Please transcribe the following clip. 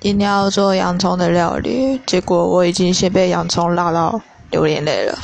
今天要做洋葱的料理结果我已经先被洋葱辣到流眼泪了。